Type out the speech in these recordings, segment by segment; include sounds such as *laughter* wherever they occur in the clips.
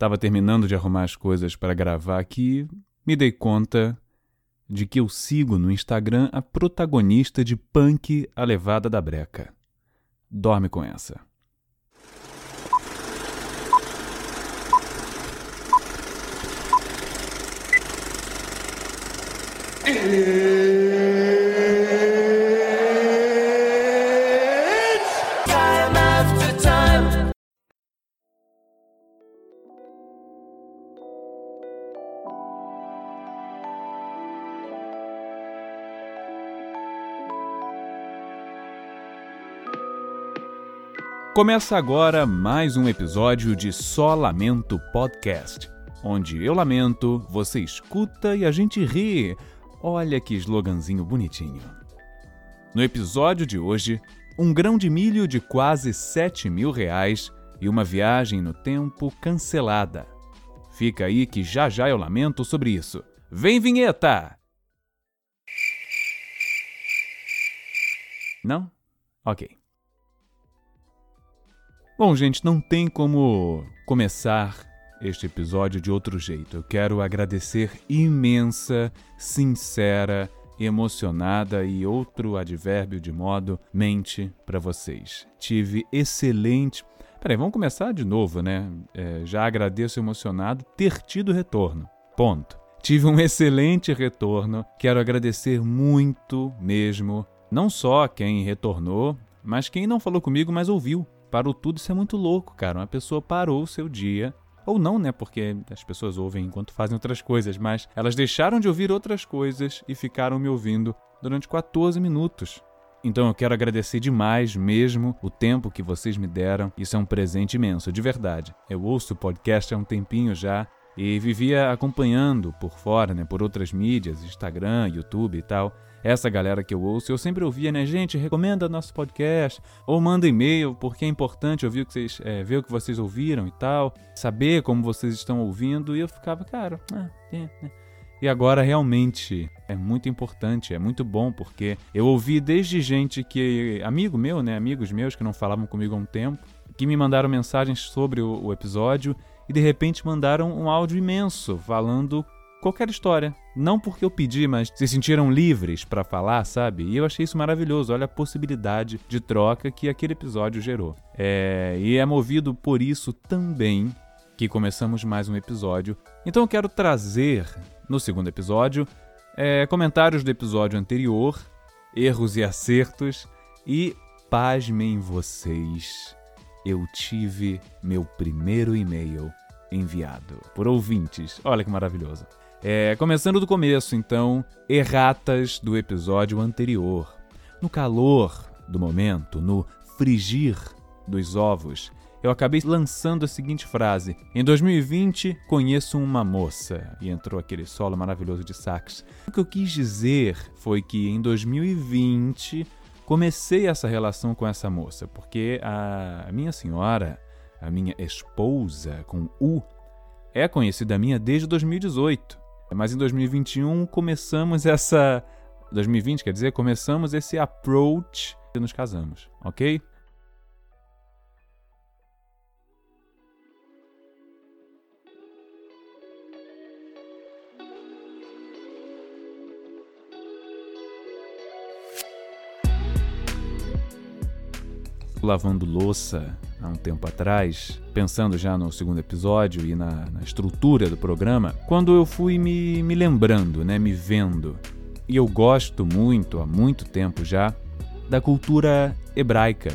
estava terminando de arrumar as coisas para gravar aqui, me dei conta de que eu sigo no Instagram a protagonista de Punk A Levada da Breca. Dorme com essa. Começa agora mais um episódio de Só Lamento Podcast, onde eu lamento, você escuta e a gente ri. Olha que sloganzinho bonitinho. No episódio de hoje, um grão de milho de quase 7 mil reais e uma viagem no tempo cancelada. Fica aí que já já eu lamento sobre isso. Vem vinheta! Não? Ok. Bom, gente, não tem como começar este episódio de outro jeito. Eu quero agradecer imensa, sincera, emocionada e outro advérbio de modo mente para vocês. Tive excelente. Peraí, vamos começar de novo, né? É, já agradeço emocionado ter tido retorno. Ponto. Tive um excelente retorno. Quero agradecer muito mesmo. Não só quem retornou, mas quem não falou comigo, mas ouviu parou tudo, isso é muito louco, cara. Uma pessoa parou o seu dia. Ou não, né? Porque as pessoas ouvem enquanto fazem outras coisas, mas elas deixaram de ouvir outras coisas e ficaram me ouvindo durante 14 minutos. Então eu quero agradecer demais mesmo o tempo que vocês me deram. Isso é um presente imenso, de verdade. Eu ouço o podcast há um tempinho já e vivia acompanhando por fora, né, por outras mídias, Instagram, YouTube e tal. Essa galera que eu ouço, eu sempre ouvia, né, gente, recomenda nosso podcast ou manda e-mail, porque é importante ouvir o que vocês, é, ver o que vocês ouviram e tal, saber como vocês estão ouvindo. E eu ficava, cara, ah, é, é. E agora realmente é muito importante, é muito bom, porque eu ouvi desde gente que. amigo meu, né? Amigos meus que não falavam comigo há um tempo, que me mandaram mensagens sobre o, o episódio e de repente mandaram um áudio imenso falando qualquer história. Não porque eu pedi, mas se sentiram livres para falar, sabe? E eu achei isso maravilhoso. Olha a possibilidade de troca que aquele episódio gerou. É... E é movido por isso também que começamos mais um episódio. Então eu quero trazer no segundo episódio é, comentários do episódio anterior, erros e acertos e pasmem vocês. Eu tive meu primeiro e-mail enviado por ouvintes. Olha que maravilhoso. É, começando do começo, então, erratas do episódio anterior. No calor do momento, no frigir dos ovos, eu acabei lançando a seguinte frase: Em 2020 conheço uma moça. E entrou aquele solo maravilhoso de sax. O que eu quis dizer foi que em 2020 comecei essa relação com essa moça, porque a minha senhora, a minha esposa com U, é conhecida minha desde 2018. Mas em 2021 começamos essa. 2020, quer dizer, começamos esse approach e nos casamos, ok? Lavando louça há um tempo atrás, pensando já no segundo episódio e na, na estrutura do programa, quando eu fui me, me lembrando, né, me vendo. E eu gosto muito, há muito tempo já, da cultura hebraica,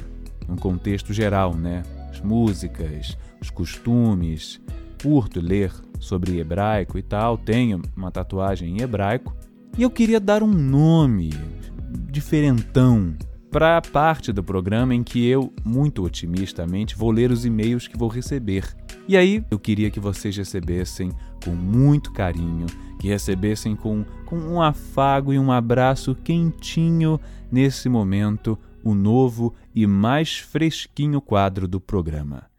num contexto geral, né? As músicas, os costumes. Curto ler sobre hebraico e tal, tenho uma tatuagem em hebraico. E eu queria dar um nome diferentão para a parte do programa em que eu, muito otimistamente, vou ler os e-mails que vou receber. E aí eu queria que vocês recebessem com muito carinho, que recebessem com, com um afago e um abraço quentinho nesse momento o novo e mais fresquinho quadro do programa.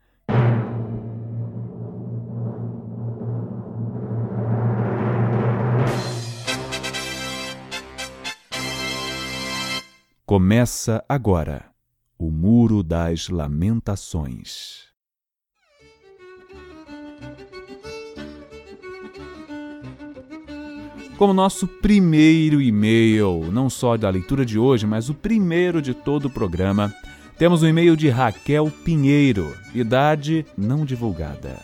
Começa agora o Muro das Lamentações. Como nosso primeiro e-mail, não só da leitura de hoje, mas o primeiro de todo o programa, temos um e-mail de Raquel Pinheiro, idade não divulgada.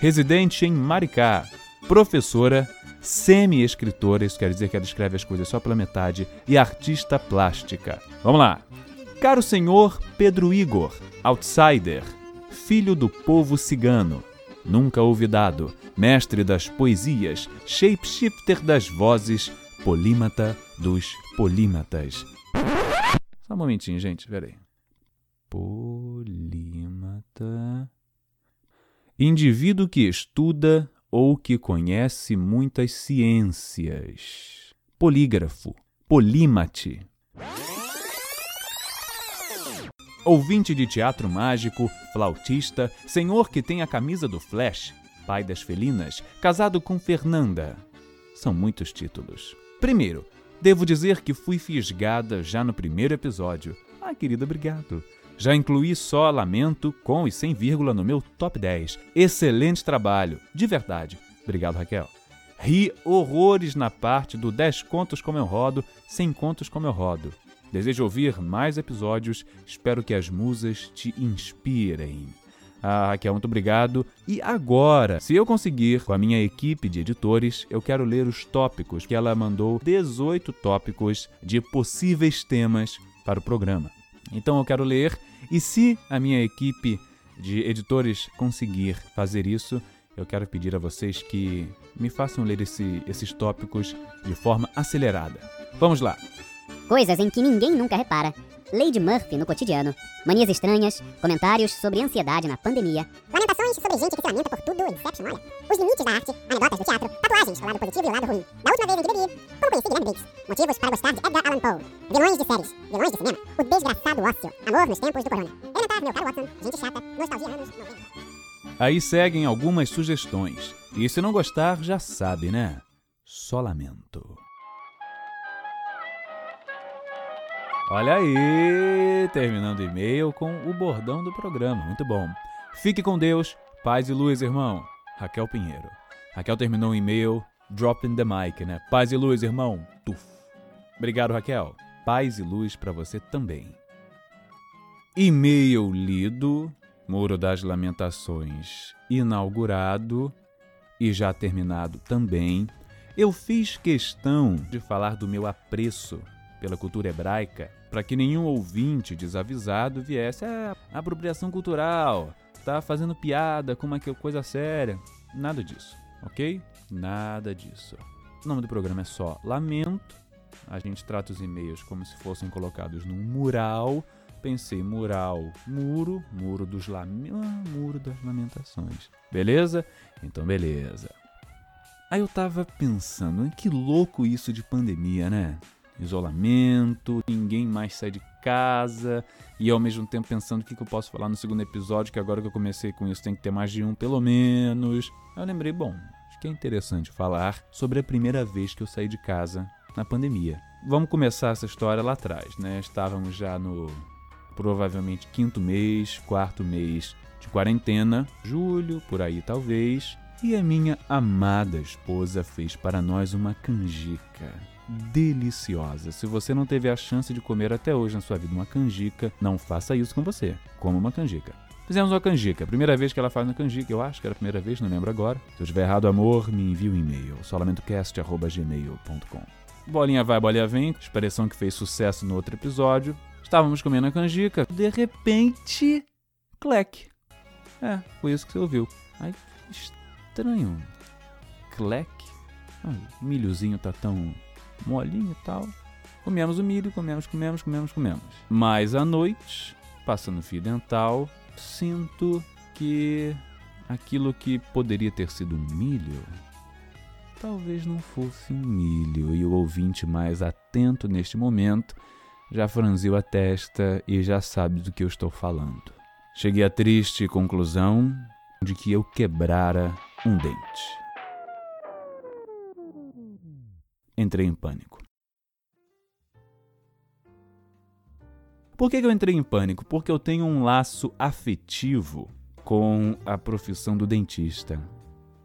Residente em Maricá, professora semi-escritora, isso quer dizer que ela escreve as coisas só pela metade, e artista plástica. Vamos lá. Caro senhor Pedro Igor, outsider, filho do povo cigano, nunca ouvidado, mestre das poesias, shapeshifter das vozes, polímata dos polímatas. Só um momentinho, gente, peraí. Polímata. Indivíduo que estuda ou que conhece muitas ciências. Polígrafo. Polímate. Ouvinte de teatro mágico, flautista, senhor que tem a camisa do Flash, pai das felinas, casado com Fernanda. São muitos títulos. Primeiro, devo dizer que fui fisgada já no primeiro episódio. Ah, querida, obrigado. Já incluí só Lamento com e sem vírgula no meu top 10. Excelente trabalho, de verdade. Obrigado, Raquel. Ri horrores na parte do 10 contos como eu rodo, 100 contos como eu rodo. Desejo ouvir mais episódios, espero que as musas te inspirem. Ah, Raquel, muito obrigado. E agora, se eu conseguir, com a minha equipe de editores, eu quero ler os tópicos que ela mandou 18 tópicos de possíveis temas para o programa. Então eu quero ler, e se a minha equipe de editores conseguir fazer isso, eu quero pedir a vocês que me façam ler esse, esses tópicos de forma acelerada. Vamos lá! Coisas em que ninguém nunca repara. Lady Murphy no cotidiano. Manias estranhas, comentários sobre ansiedade na pandemia. Lamentações sobre gente que se lamenta por tudo, Inception, olha. Os limites da arte, anedotas do teatro, tatuagens, o lado positivo e o lado ruim. Da última vez em que bebi, como conheci Guilherme Briggs. Motivos para gostar de Edgar Allan Poe. Vilões de séries, vilões de cinema, o desgraçado ócio, amor nos tempos do corona. Elementar, meu caro Watson, gente chata, nostalgia anos 90. Aí seguem algumas sugestões. E se não gostar, já sabe, né? Só lamento. Olha aí, terminando o e-mail com o bordão do programa. Muito bom. Fique com Deus, paz e luz, irmão. Raquel Pinheiro. Raquel terminou o e-mail dropping the mic, né? Paz e luz, irmão. Tuf. Obrigado, Raquel. Paz e luz para você também. E-mail lido, Muro das Lamentações inaugurado e já terminado também. Eu fiz questão de falar do meu apreço pela cultura hebraica para que nenhum ouvinte desavisado viesse a ah, apropriação cultural, tá fazendo piada com uma coisa séria. Nada disso, ok? Nada disso. O nome do programa é só Lamento. A gente trata os e-mails como se fossem colocados num mural. Pensei mural, muro, muro dos lame... ah, muro das lamentações. Beleza? Então beleza. Aí eu tava pensando, que louco isso de pandemia, né? isolamento, ninguém mais sai de casa e ao mesmo tempo pensando o que, eu posso falar no segundo episódio, que agora que eu comecei com isso tem que ter mais de um pelo menos. Eu lembrei, bom, acho que é interessante falar sobre a primeira vez que eu saí de casa na pandemia. Vamos começar essa história lá atrás, né? Estávamos já no provavelmente quinto mês, quarto mês de quarentena, julho, por aí talvez, e a minha amada esposa fez para nós uma canjica deliciosa. Se você não teve a chance de comer até hoje na sua vida uma canjica, não faça isso com você. Coma uma canjica. Fizemos uma canjica. Primeira vez que ela faz uma canjica, eu acho que era a primeira vez, não lembro agora. Se eu estiver errado, amor, me envie um e-mail. solamentocast.gmail.com Bolinha vai, bolinha vem, expressão que fez sucesso no outro episódio. Estávamos comendo a canjica. De repente, clec. É, foi isso que você ouviu. Ai, estranho. Clec. Ah, o milhozinho tá tão molinho e tal. Comemos o milho, comemos, comemos, comemos, comemos. Mas à noite, passando fio dental, sinto que aquilo que poderia ter sido um milho, talvez não fosse um milho. E o ouvinte mais atento neste momento já franziu a testa e já sabe do que eu estou falando. Cheguei à triste conclusão de que eu quebrara um dente. entrei em pânico. Por que, eu entrei em pânico? Porque eu tenho um laço afetivo com a profissão do dentista.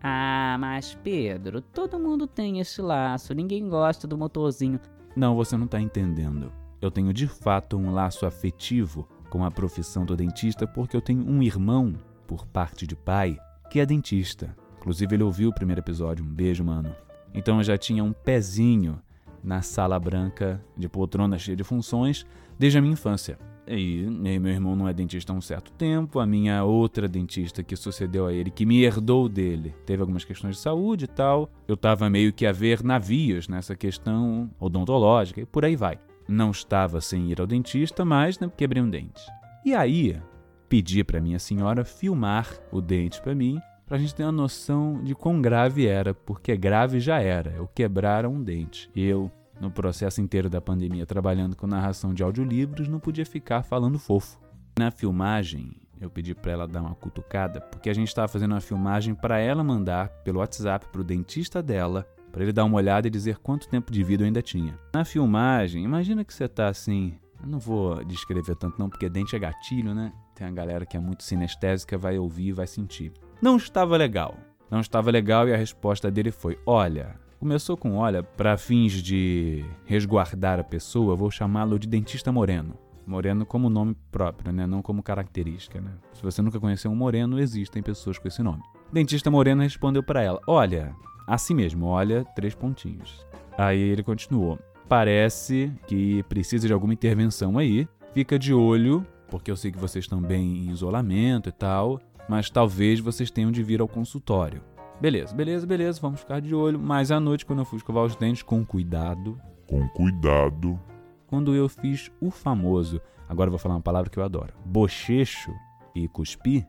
Ah, mas Pedro, todo mundo tem esse laço, ninguém gosta do motorzinho. Não, você não está entendendo. Eu tenho de fato um laço afetivo com a profissão do dentista porque eu tenho um irmão, por parte de pai, que é dentista. Inclusive, ele ouviu o primeiro episódio. Um beijo, mano. Então eu já tinha um pezinho na sala branca de poltrona cheia de funções desde a minha infância. E, meu irmão não é dentista há um certo tempo, a minha outra dentista que sucedeu a ele, que me herdou dele, teve algumas questões de saúde e tal. Eu estava meio que a ver navios nessa questão odontológica e por aí vai. Não estava sem ir ao dentista, mas né, quebrei um dente. E aí, pedi para minha senhora filmar o dente para mim, para a gente ter uma noção de quão grave era, porque grave já era. Eu quebrara um dente. Eu, no processo inteiro da pandemia, trabalhando com narração de audiolivros, não podia ficar falando fofo. Na filmagem, eu pedi para ela dar uma cutucada, porque a gente estava fazendo uma filmagem para ela mandar pelo WhatsApp para o dentista dela, para ele dar uma olhada e dizer quanto tempo de vida eu ainda tinha. Na filmagem, imagina que você tá assim, eu não vou descrever tanto não, porque dente é gatilho, né? Tem a galera que é muito sinestésica, vai ouvir e vai sentir. Não estava legal. Não estava legal e a resposta dele foi: Olha, começou com olha, para fins de resguardar a pessoa, vou chamá-lo de dentista moreno. Moreno como nome próprio, né? não como característica. Né? Se você nunca conheceu um moreno, existem pessoas com esse nome. Dentista moreno respondeu para ela: Olha, assim mesmo, olha, três pontinhos. Aí ele continuou: Parece que precisa de alguma intervenção aí. Fica de olho, porque eu sei que vocês estão bem em isolamento e tal mas talvez vocês tenham de vir ao consultório. Beleza, beleza, beleza, vamos ficar de olho. Mas à noite, quando eu fui escovar os dentes, com cuidado. Com cuidado. Quando eu fiz o famoso, agora eu vou falar uma palavra que eu adoro, bochecho e cuspi,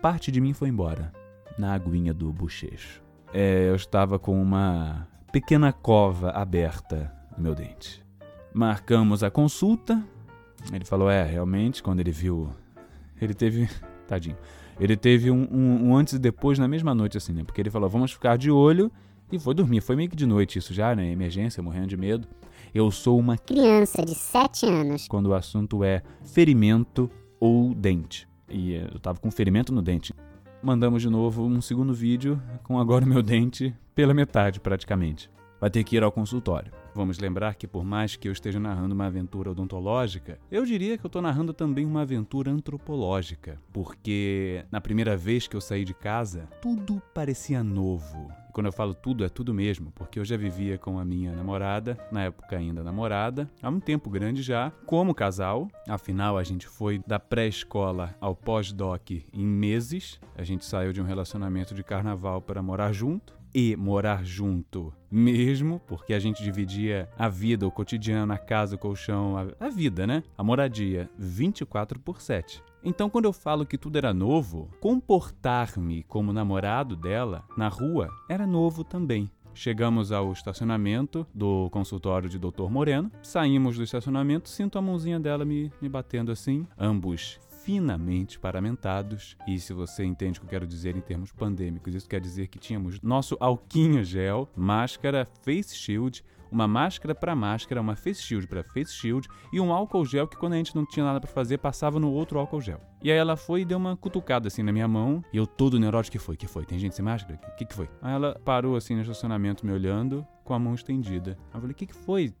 parte de mim foi embora, na aguinha do bochecho. É, eu estava com uma pequena cova aberta no meu dente. Marcamos a consulta. Ele falou: é, realmente, quando ele viu. Ele teve. Tadinho. Ele teve um, um, um, antes e depois na mesma noite, assim, né? Porque ele falou, vamos ficar de olho e foi dormir. Foi meio que de noite isso já, né? Emergência, morrendo de medo. Eu sou uma criança de 7 anos. Quando o assunto é ferimento ou dente. E eu tava com ferimento no dente. Mandamos de novo um segundo vídeo com agora o meu dente pela metade, praticamente. Vai ter que ir ao consultório. Vamos lembrar que, por mais que eu esteja narrando uma aventura odontológica, eu diria que eu estou narrando também uma aventura antropológica, porque na primeira vez que eu saí de casa, tudo parecia novo. E quando eu falo tudo, é tudo mesmo, porque eu já vivia com a minha namorada, na época ainda namorada, há um tempo grande já, como casal. Afinal, a gente foi da pré-escola ao pós-doc em meses. A gente saiu de um relacionamento de carnaval para morar junto e morar junto mesmo, porque a gente dividia a vida, o cotidiano, a casa, o colchão, a, a vida, né? A moradia 24 por 7. Então, quando eu falo que tudo era novo, comportar-me como namorado dela na rua era novo também. Chegamos ao estacionamento do consultório de Dr. Moreno, saímos do estacionamento, sinto a mãozinha dela me, me batendo assim, ambos finamente paramentados. E se você entende o que eu quero dizer em termos pandêmicos, isso quer dizer que tínhamos nosso alquinho gel, máscara, face shield, uma máscara para máscara, uma face shield para face shield e um álcool gel que quando a gente não tinha nada para fazer, passava no outro álcool gel. E aí ela foi e deu uma cutucada assim na minha mão, e eu todo neurótico, que foi? Que foi? Tem gente sem máscara? O que, que foi? Aí ela parou assim no estacionamento me olhando, com a mão estendida. Aí eu falei, que, que foi?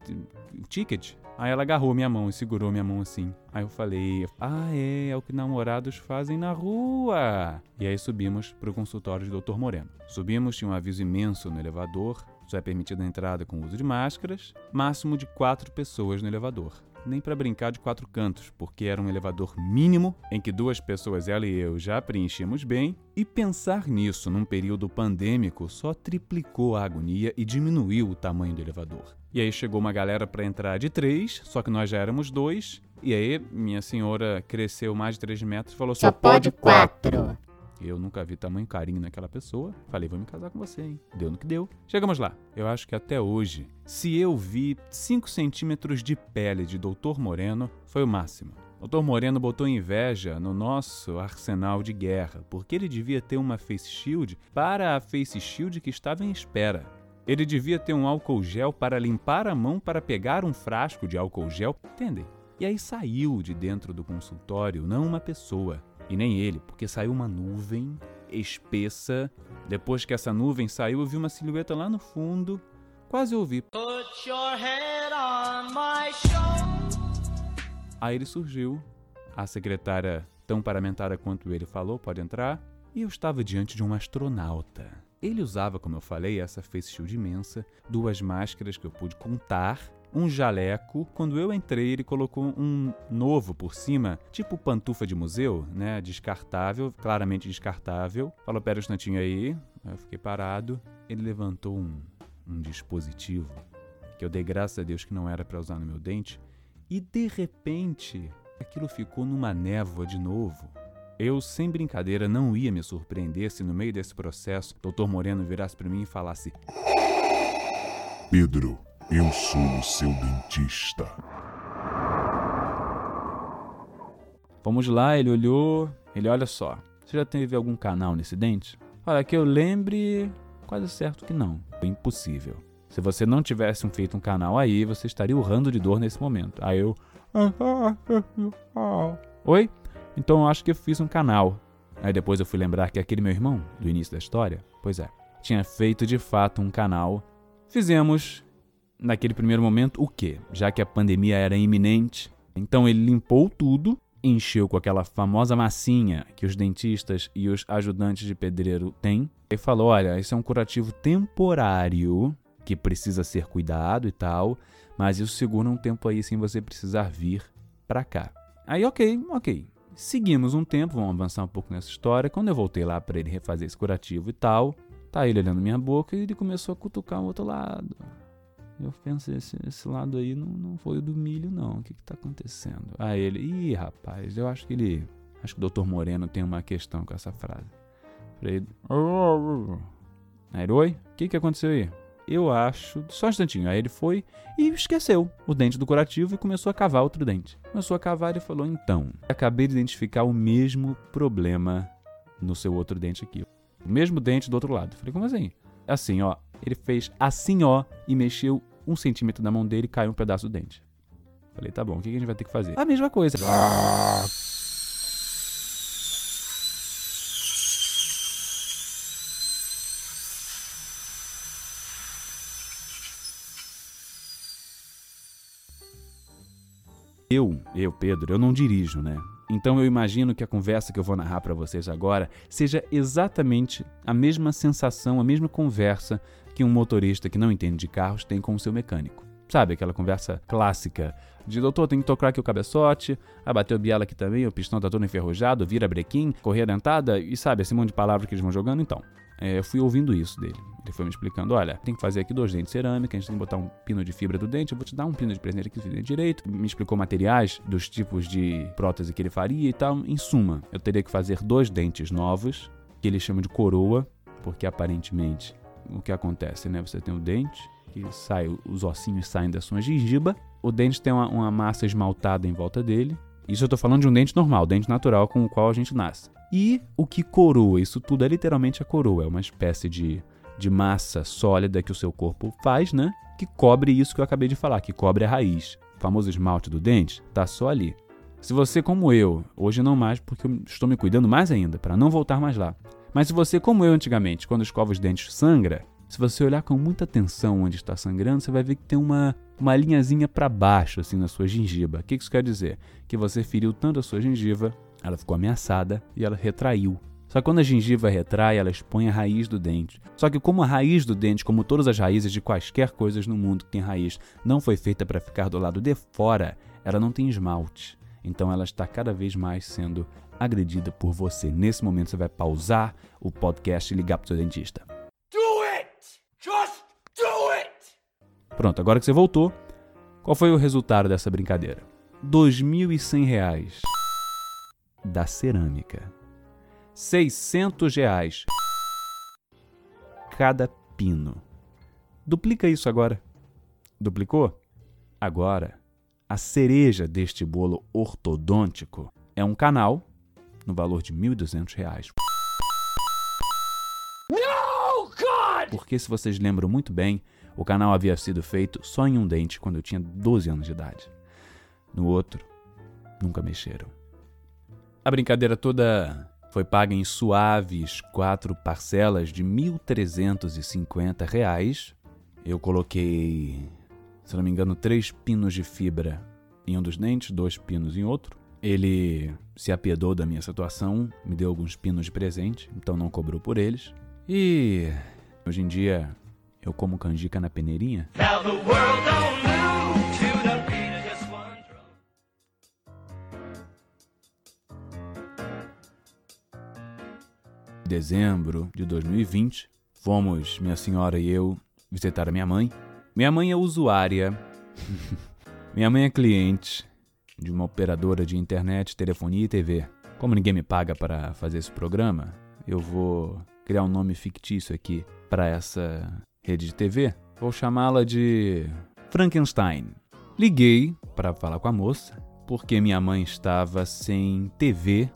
Ticket? Aí ela agarrou minha mão e segurou minha mão assim. Aí eu falei, ah, é, é o que namorados fazem na rua. E aí subimos para o consultório do Dr. Moreno. Subimos, tinha um aviso imenso no elevador, só é permitida a entrada com uso de máscaras, máximo de quatro pessoas no elevador. Nem para brincar de quatro cantos, porque era um elevador mínimo em que duas pessoas, ela e eu, já preenchíamos bem, e pensar nisso num período pandêmico só triplicou a agonia e diminuiu o tamanho do elevador. E aí chegou uma galera para entrar de três, só que nós já éramos dois, e aí minha senhora cresceu mais de três metros e falou: só, só pode quatro. Eu nunca vi tamanho carinho naquela pessoa. Falei, vou me casar com você, hein? Deu no que deu. Chegamos lá. Eu acho que até hoje, se eu vi 5 centímetros de pele de Doutor Moreno, foi o máximo. Doutor Moreno botou inveja no nosso arsenal de guerra, porque ele devia ter uma face shield para a face shield que estava em espera. Ele devia ter um álcool gel para limpar a mão para pegar um frasco de álcool gel, entendem? E aí saiu de dentro do consultório não uma pessoa, e nem ele, porque saiu uma nuvem espessa. Depois que essa nuvem saiu, eu vi uma silhueta lá no fundo. Quase ouvi. Put your head on my shoulder. Aí ele surgiu. A secretária, tão paramentada quanto ele, falou: pode entrar. E eu estava diante de um astronauta. Ele usava, como eu falei, essa face shield imensa, duas máscaras que eu pude contar, um jaleco. Quando eu entrei, ele colocou um novo por cima, tipo pantufa de museu, né? Descartável, claramente descartável. Falou: pera um instantinho aí. Eu fiquei parado. Ele levantou um, um dispositivo que eu dei graças a Deus que não era para usar no meu dente. E de repente, aquilo ficou numa névoa de novo. Eu, sem brincadeira, não ia me surpreender se no meio desse processo Dr. Moreno virasse para mim e falasse: Pedro, eu sou o seu dentista. Vamos lá, ele olhou. Ele, olha só, você já teve algum canal nesse dente? Olha, que eu lembre, quase certo que não. Impossível. Se você não tivesse feito um canal aí, você estaria urrando de dor nesse momento. Aí eu. Oi? Então eu acho que eu fiz um canal. Aí depois eu fui lembrar que aquele meu irmão, do início da história, pois é, tinha feito de fato um canal. Fizemos, naquele primeiro momento, o quê? Já que a pandemia era iminente. Então ele limpou tudo, encheu com aquela famosa massinha que os dentistas e os ajudantes de pedreiro têm. E falou: olha, isso é um curativo temporário que precisa ser cuidado e tal, mas isso segura um tempo aí sem você precisar vir pra cá. Aí, ok, ok. Seguimos um tempo, vamos avançar um pouco nessa história. Quando eu voltei lá para ele refazer esse curativo e tal, tá ele olhando minha boca e ele começou a cutucar o outro lado. Eu pensei, esse, esse lado aí não, não foi o do milho, não. O que que tá acontecendo? Aí ele, ih, rapaz, eu acho que ele. Acho que o Dr. Moreno tem uma questão com essa frase. Falei, aí ele, oi? O que que aconteceu aí? Eu acho. Só um instantinho. Aí ele foi e esqueceu o dente do curativo e começou a cavar outro dente. Começou a cavar e falou: Então, acabei de identificar o mesmo problema no seu outro dente aqui. O mesmo dente do outro lado. Falei: Como assim? Assim, ó. Ele fez assim, ó, e mexeu um centímetro da mão dele e caiu um pedaço do dente. Falei: Tá bom, o que a gente vai ter que fazer? A mesma coisa. Eu, eu, Pedro, eu não dirijo, né? Então eu imagino que a conversa que eu vou narrar para vocês agora seja exatamente a mesma sensação, a mesma conversa que um motorista que não entende de carros tem com o seu mecânico. Sabe aquela conversa clássica de doutor, tem que tocar aqui o cabeçote, ah, bateu biela aqui também, o pistão tá todo enferrujado, vira brequim, correia dentada, e sabe, esse monte de palavras que eles vão jogando, então. É, eu fui ouvindo isso dele. Ele foi me explicando: olha, tem que fazer aqui dois dentes de cerâmica, a gente tem que botar um pino de fibra do dente, eu vou te dar um pino de presente aqui do dente direito. Me explicou materiais dos tipos de prótese que ele faria e tal. Em suma, eu teria que fazer dois dentes novos, que ele chama de coroa, porque aparentemente o que acontece, né? Você tem o dente, que sai, os ossinhos saem da sua gengiba, o dente tem uma, uma massa esmaltada em volta dele. Isso eu tô falando de um dente normal, dente natural com o qual a gente nasce. E o que coroa? Isso tudo é literalmente a coroa, é uma espécie de, de massa sólida que o seu corpo faz, né? Que cobre isso que eu acabei de falar, que cobre a raiz. O famoso esmalte do dente tá só ali. Se você, como eu, hoje não mais, porque eu estou me cuidando mais ainda, para não voltar mais lá. Mas se você, como eu antigamente, quando escova os dentes sangra, se você olhar com muita atenção onde está sangrando, você vai ver que tem uma, uma linhazinha para baixo, assim, na sua gengiva. O que isso quer dizer? Que você feriu tanto a sua gengiva, ela ficou ameaçada e ela retraiu. Só que quando a gengiva retrai, ela expõe a raiz do dente. Só que como a raiz do dente, como todas as raízes de quaisquer coisas no mundo que tem raiz, não foi feita para ficar do lado de fora, ela não tem esmalte. Então ela está cada vez mais sendo agredida por você. Nesse momento você vai pausar o podcast e ligar para o seu dentista. Do it! Just do it! Pronto, agora que você voltou, qual foi o resultado dessa brincadeira? 2.100 reais da cerâmica. 600 reais cada pino. Duplica isso agora. Duplicou? Agora, a cereja deste bolo ortodôntico é um canal no valor de 1.200 reais. No, God! Porque, se vocês lembram muito bem, o canal havia sido feito só em um dente quando eu tinha 12 anos de idade. No outro, nunca mexeram. A brincadeira toda Foi paga em suaves quatro parcelas de 1.350 reais. Eu coloquei, se não me engano, três pinos de fibra em um dos dentes, dois pinos em outro. Ele se apiedou da minha situação, me deu alguns pinos de presente, então não cobrou por eles. E hoje em dia eu como canjica na peneirinha. Dezembro de 2020, fomos, minha senhora e eu, visitar a minha mãe. Minha mãe é usuária, *laughs* minha mãe é cliente de uma operadora de internet, telefonia e TV. Como ninguém me paga para fazer esse programa, eu vou criar um nome fictício aqui para essa rede de TV. Vou chamá-la de Frankenstein. Liguei para falar com a moça, porque minha mãe estava sem TV.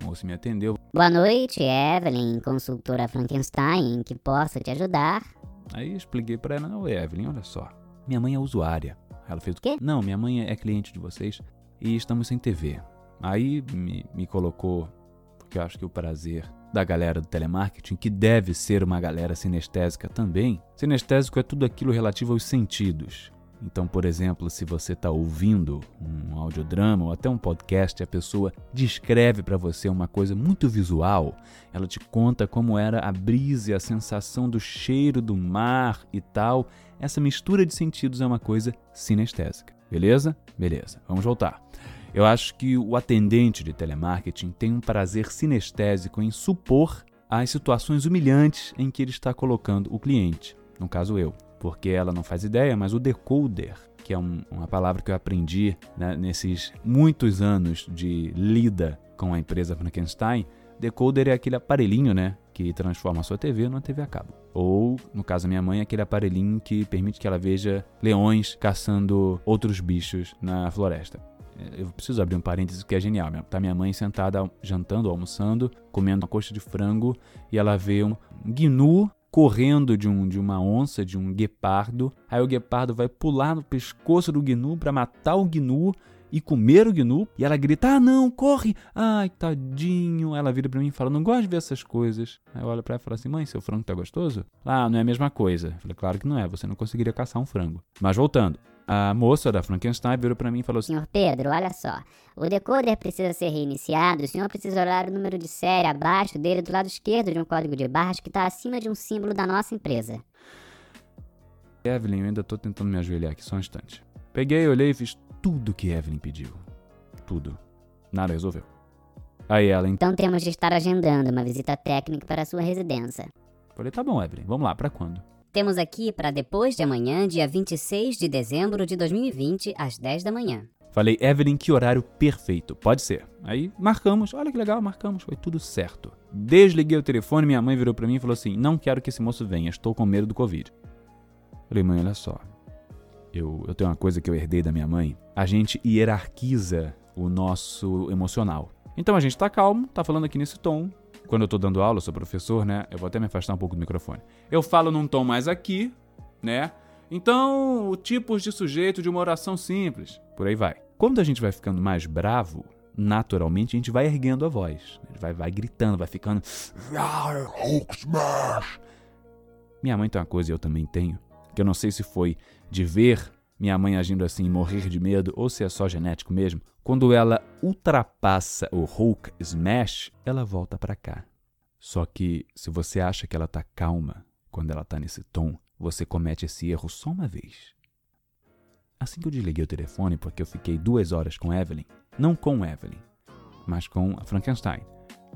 A moça me atendeu. Boa noite, Evelyn, consultora Frankenstein, que posso te ajudar? Aí expliquei pra ela, não, Evelyn, olha só. Minha mãe é usuária. Ela fez o Quê? Não, minha mãe é cliente de vocês e estamos sem TV. Aí me, me colocou, porque eu acho que o prazer da galera do telemarketing, que deve ser uma galera sinestésica também. Sinestésico é tudo aquilo relativo aos sentidos. Então, por exemplo, se você está ouvindo um audiodrama ou até um podcast, a pessoa descreve para você uma coisa muito visual. Ela te conta como era a brisa, a sensação do cheiro do mar e tal. Essa mistura de sentidos é uma coisa sinestésica. Beleza? Beleza. Vamos voltar. Eu acho que o atendente de telemarketing tem um prazer sinestésico em supor as situações humilhantes em que ele está colocando o cliente, no caso eu, porque ela não faz ideia, mas o decoder, que é um- uma palavra que eu aprendi né, nesses muitos anos de lida com a empresa Frankenstein, decoder é aquele aparelhinho, né, que transforma a sua TV numa TV a cabo. Ou, no caso da minha mãe, aquele aparelhinho que permite que ela veja leões caçando outros bichos na floresta. Eu preciso abrir um parênteses que é genial. Tá minha mãe sentada jantando, almoçando, comendo uma coxa de frango e ela vê um gnu correndo de, um, de uma onça, de um guepardo. Aí o guepardo vai pular no pescoço do gnu para matar o gnu e comer o gnu. E ela grita: Ah, não, corre! Ai, tadinho. Ela vira pra mim e fala: Não gosto de ver essas coisas. Aí eu olho pra ela e falo assim: Mãe, seu frango tá gostoso? Ah, não é a mesma coisa. Eu falei: Claro que não é, você não conseguiria caçar um frango. Mas voltando. A moça da Frankenstein virou pra mim e falou assim: Senhor Pedro, olha só. O decoder precisa ser reiniciado. O senhor precisa olhar o número de série abaixo dele, do lado esquerdo de um código de barras que está acima de um símbolo da nossa empresa. Evelyn, eu ainda tô tentando me ajoelhar aqui, só um instante. Peguei, olhei e fiz tudo que Evelyn pediu. Tudo. Nada resolveu. Aí ela então. Então temos de estar agendando uma visita técnica para a sua residência. Falei, tá bom, Evelyn, vamos lá, pra quando? Temos aqui para depois de amanhã, dia 26 de dezembro de 2020, às 10 da manhã. Falei, Evelyn, que horário perfeito. Pode ser. Aí marcamos, olha que legal, marcamos, foi tudo certo. Desliguei o telefone, minha mãe virou pra mim e falou assim: Não quero que esse moço venha, estou com medo do Covid. Falei, mãe, olha só. Eu, eu tenho uma coisa que eu herdei da minha mãe. A gente hierarquiza o nosso emocional. Então a gente tá calmo, tá falando aqui nesse tom. Quando eu tô dando aula, eu sou professor, né? Eu vou até me afastar um pouco do microfone. Eu falo num tom mais aqui, né? Então, tipos de sujeito de uma oração simples. Por aí vai. Quando a gente vai ficando mais bravo, naturalmente a gente vai erguendo a voz. Vai, vai gritando, vai ficando. Minha mãe tem uma coisa e eu também tenho, que eu não sei se foi de ver minha mãe agindo assim e morrer de medo ou se é só genético mesmo. Quando ela ultrapassa o Hulk Smash, ela volta pra cá. Só que se você acha que ela tá calma quando ela tá nesse tom, você comete esse erro só uma vez. Assim que eu desliguei o telefone, porque eu fiquei duas horas com Evelyn, não com Evelyn, mas com a Frankenstein.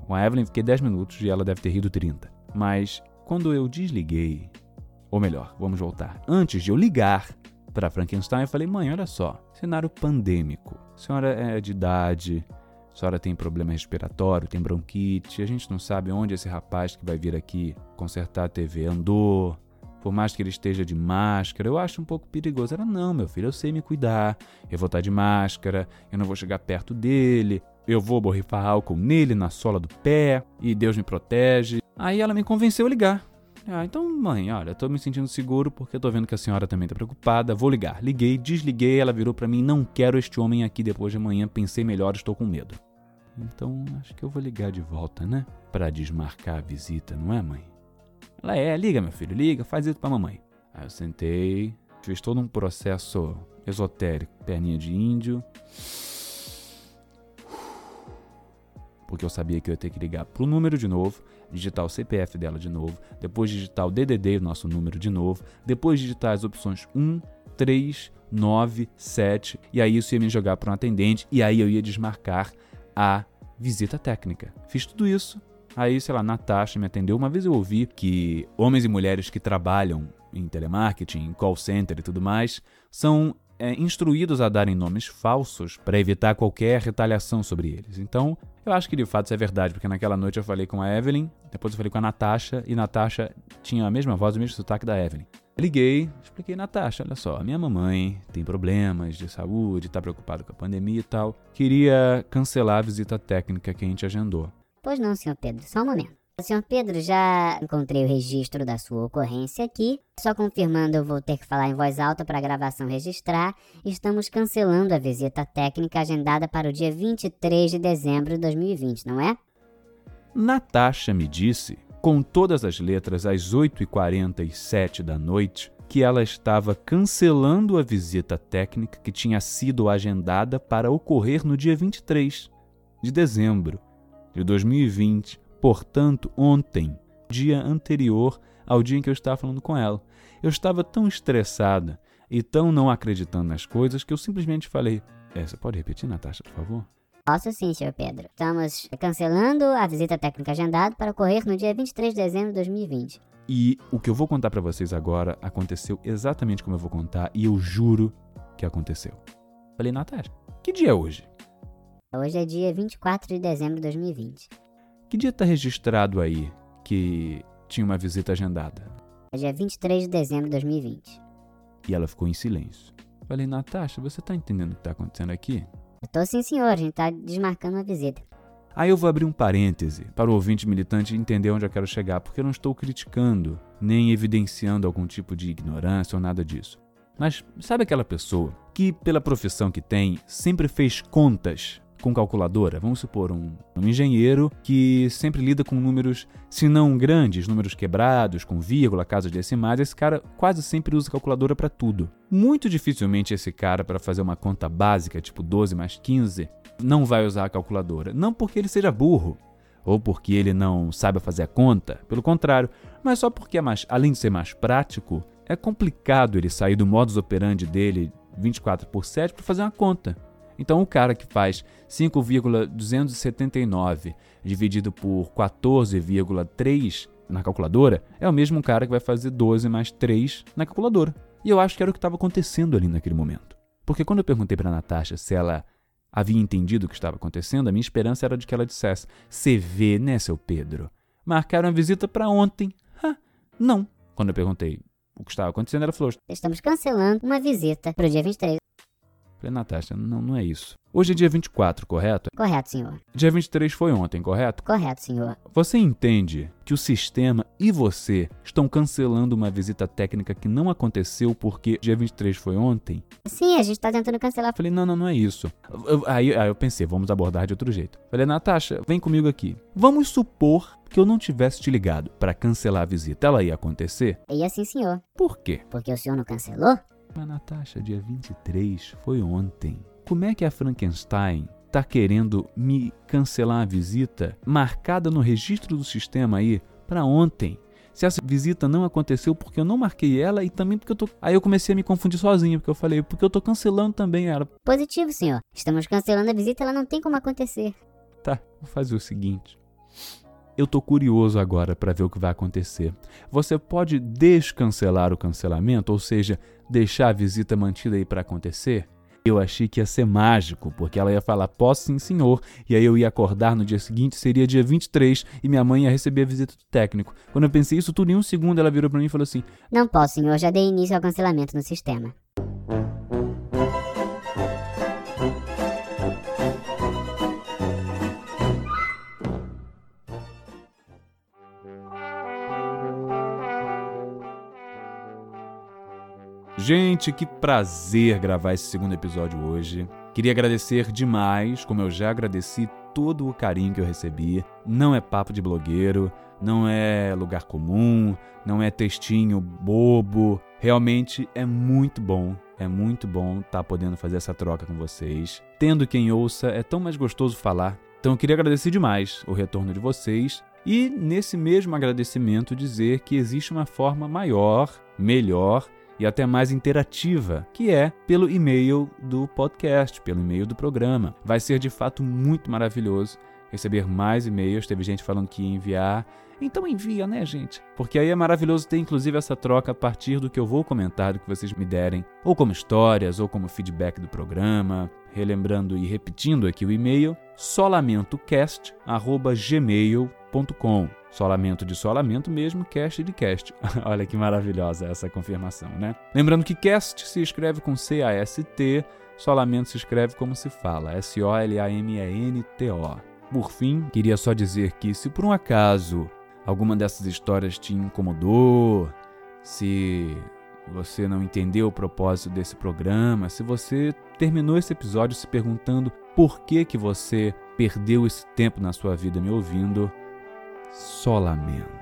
Com a Evelyn fiquei 10 minutos e ela deve ter rido 30. Mas quando eu desliguei, ou melhor, vamos voltar, antes de eu ligar para Frankenstein, eu falei: mãe, olha só, cenário pandêmico. A senhora é de idade, a senhora tem problema respiratório, tem bronquite, a gente não sabe onde esse rapaz que vai vir aqui consertar a TV andou. Por mais que ele esteja de máscara, eu acho um pouco perigoso. Ela, não, meu filho, eu sei me cuidar. Eu vou estar de máscara, eu não vou chegar perto dele, eu vou borrifar álcool nele, na sola do pé, e Deus me protege. Aí ela me convenceu a ligar. Ah, então, mãe, olha, tô me sentindo seguro porque tô vendo que a senhora também tá preocupada. Vou ligar. Liguei, desliguei, ela virou pra mim: não quero este homem aqui depois de amanhã, pensei melhor, estou com medo. Então acho que eu vou ligar de volta, né? Pra desmarcar a visita, não é, mãe? Ela é, liga, meu filho, liga, faz isso pra mamãe. Aí eu sentei, fiz todo um processo esotérico, perninha de índio. Porque eu sabia que eu ia ter que ligar pro número de novo, digitar o CPF dela de novo, depois digitar o DDD, o nosso número de novo, depois digitar as opções 1, 3, 9, 7, e aí isso ia me jogar para um atendente, e aí eu ia desmarcar a visita técnica. Fiz tudo isso, aí, sei lá, Natasha me atendeu. Uma vez eu ouvi que homens e mulheres que trabalham em telemarketing, em call center e tudo mais, são é, instruídos a darem nomes falsos para evitar qualquer retaliação sobre eles. Então, eu acho que de fato isso é verdade, porque naquela noite eu falei com a Evelyn, depois eu falei com a Natasha, e Natasha tinha a mesma voz, o mesmo sotaque da Evelyn. Liguei, expliquei, Natasha, olha só, minha mamãe tem problemas de saúde, tá preocupada com a pandemia e tal. Queria cancelar a visita técnica que a gente agendou. Pois não, senhor Pedro, só um momento. Senhor Pedro, já encontrei o registro da sua ocorrência aqui. Só confirmando, eu vou ter que falar em voz alta para a gravação registrar. Estamos cancelando a visita técnica agendada para o dia 23 de dezembro de 2020, não é? Natasha me disse, com todas as letras às 8h47 da noite, que ela estava cancelando a visita técnica que tinha sido agendada para ocorrer no dia 23 de dezembro de 2020, portanto, ontem, dia anterior ao dia em que eu estava falando com ela. Eu estava tão estressada e tão não acreditando nas coisas que eu simplesmente falei: Você pode repetir, Natasha, por favor? Posso sim, senhor Pedro. Estamos cancelando a visita técnica agendada para ocorrer no dia 23 de dezembro de 2020. E o que eu vou contar para vocês agora aconteceu exatamente como eu vou contar e eu juro que aconteceu. Falei, Natasha, que dia é hoje? Hoje é dia 24 de dezembro de 2020. Que dia está registrado aí que tinha uma visita agendada? É dia 23 de dezembro de 2020. E ela ficou em silêncio. Falei, Natasha, você tá entendendo o que tá acontecendo aqui? Eu tô sim, senhor. A gente tá desmarcando uma visita. Aí eu vou abrir um parêntese para o ouvinte militante entender onde eu quero chegar, porque eu não estou criticando nem evidenciando algum tipo de ignorância ou nada disso. Mas sabe aquela pessoa que, pela profissão que tem, sempre fez contas com calculadora? Vamos supor um, um engenheiro que sempre lida com números, se não grandes, números quebrados, com vírgula, casas decimais. Esse cara quase sempre usa calculadora para tudo. Muito dificilmente esse cara, para fazer uma conta básica, tipo 12 mais 15, não vai usar a calculadora. Não porque ele seja burro, ou porque ele não sabe fazer a conta, pelo contrário, mas só porque, é mais, além de ser mais prático, é complicado ele sair do modus operandi dele 24 por 7 para fazer uma conta. Então, o cara que faz 5,279 dividido por 14,3 na calculadora é o mesmo cara que vai fazer 12 mais 3 na calculadora. E eu acho que era o que estava acontecendo ali naquele momento. Porque quando eu perguntei para Natasha se ela havia entendido o que estava acontecendo, a minha esperança era de que ela dissesse: Você vê, né, seu Pedro? Marcaram a visita para ontem. Ah, não. Quando eu perguntei o que estava acontecendo, ela falou: Estamos cancelando uma visita para o dia 23. Falei, Natasha, não, não é isso. Hoje é dia 24, correto? Correto, senhor. Dia 23 foi ontem, correto? Correto, senhor. Você entende que o sistema e você estão cancelando uma visita técnica que não aconteceu porque dia 23 foi ontem? Sim, a gente tá tentando cancelar. Falei, não, não, não é isso. Eu- Aí, aí eu pensei, vamos abordar de outro jeito. Falei, Natasha, vem comigo aqui. Vamos supor que eu não tivesse te ligado para cancelar a visita. Ela ia acontecer? E assim, senhor. Por quê? Porque o senhor não cancelou? Mas, Natasha, dia 23 foi ontem. Como é que a Frankenstein tá querendo me cancelar a visita marcada no registro do sistema aí para ontem? Se essa visita não aconteceu porque eu não marquei ela e também porque eu tô. Aí eu comecei a me confundir sozinho, porque eu falei, porque eu tô cancelando também ela. Positivo, senhor. Estamos cancelando a visita, ela não tem como acontecer. Tá, vou fazer o seguinte. Eu tô curioso agora para ver o que vai acontecer. Você pode descancelar o cancelamento, ou seja, deixar a visita mantida aí para acontecer? Eu achei que ia ser mágico, porque ela ia falar posso sim, senhor, e aí eu ia acordar no dia seguinte, seria dia 23, e minha mãe ia receber a visita do técnico. Quando eu pensei isso tudo em um segundo, ela virou para mim e falou assim: Não posso, senhor. Já dei início ao cancelamento no sistema. Gente, que prazer gravar esse segundo episódio hoje. Queria agradecer demais, como eu já agradeci todo o carinho que eu recebi. Não é papo de blogueiro, não é lugar comum, não é textinho bobo. Realmente é muito bom, é muito bom estar tá podendo fazer essa troca com vocês. Tendo quem ouça, é tão mais gostoso falar. Então eu queria agradecer demais o retorno de vocês e, nesse mesmo agradecimento, dizer que existe uma forma maior, melhor e até mais interativa, que é pelo e-mail do podcast, pelo e-mail do programa. Vai ser de fato muito maravilhoso receber mais e-mails. Teve gente falando que ia enviar. Então envia, né, gente? Porque aí é maravilhoso ter inclusive essa troca a partir do que eu vou comentar, do que vocês me derem, ou como histórias, ou como feedback do programa. Relembrando e repetindo aqui o e-mail, solamentocast.gmail.com. Solamento de solamento mesmo, cast de cast. *laughs* Olha que maravilhosa essa confirmação, né? Lembrando que cast se escreve com C-A-S-T, solamento se escreve como se fala, S-O-L-A-M-E-N-T-O. Por fim, queria só dizer que se por um acaso alguma dessas histórias te incomodou, se você não entendeu o propósito desse programa, se você terminou esse episódio se perguntando por que que você perdeu esse tempo na sua vida me ouvindo, só lamento.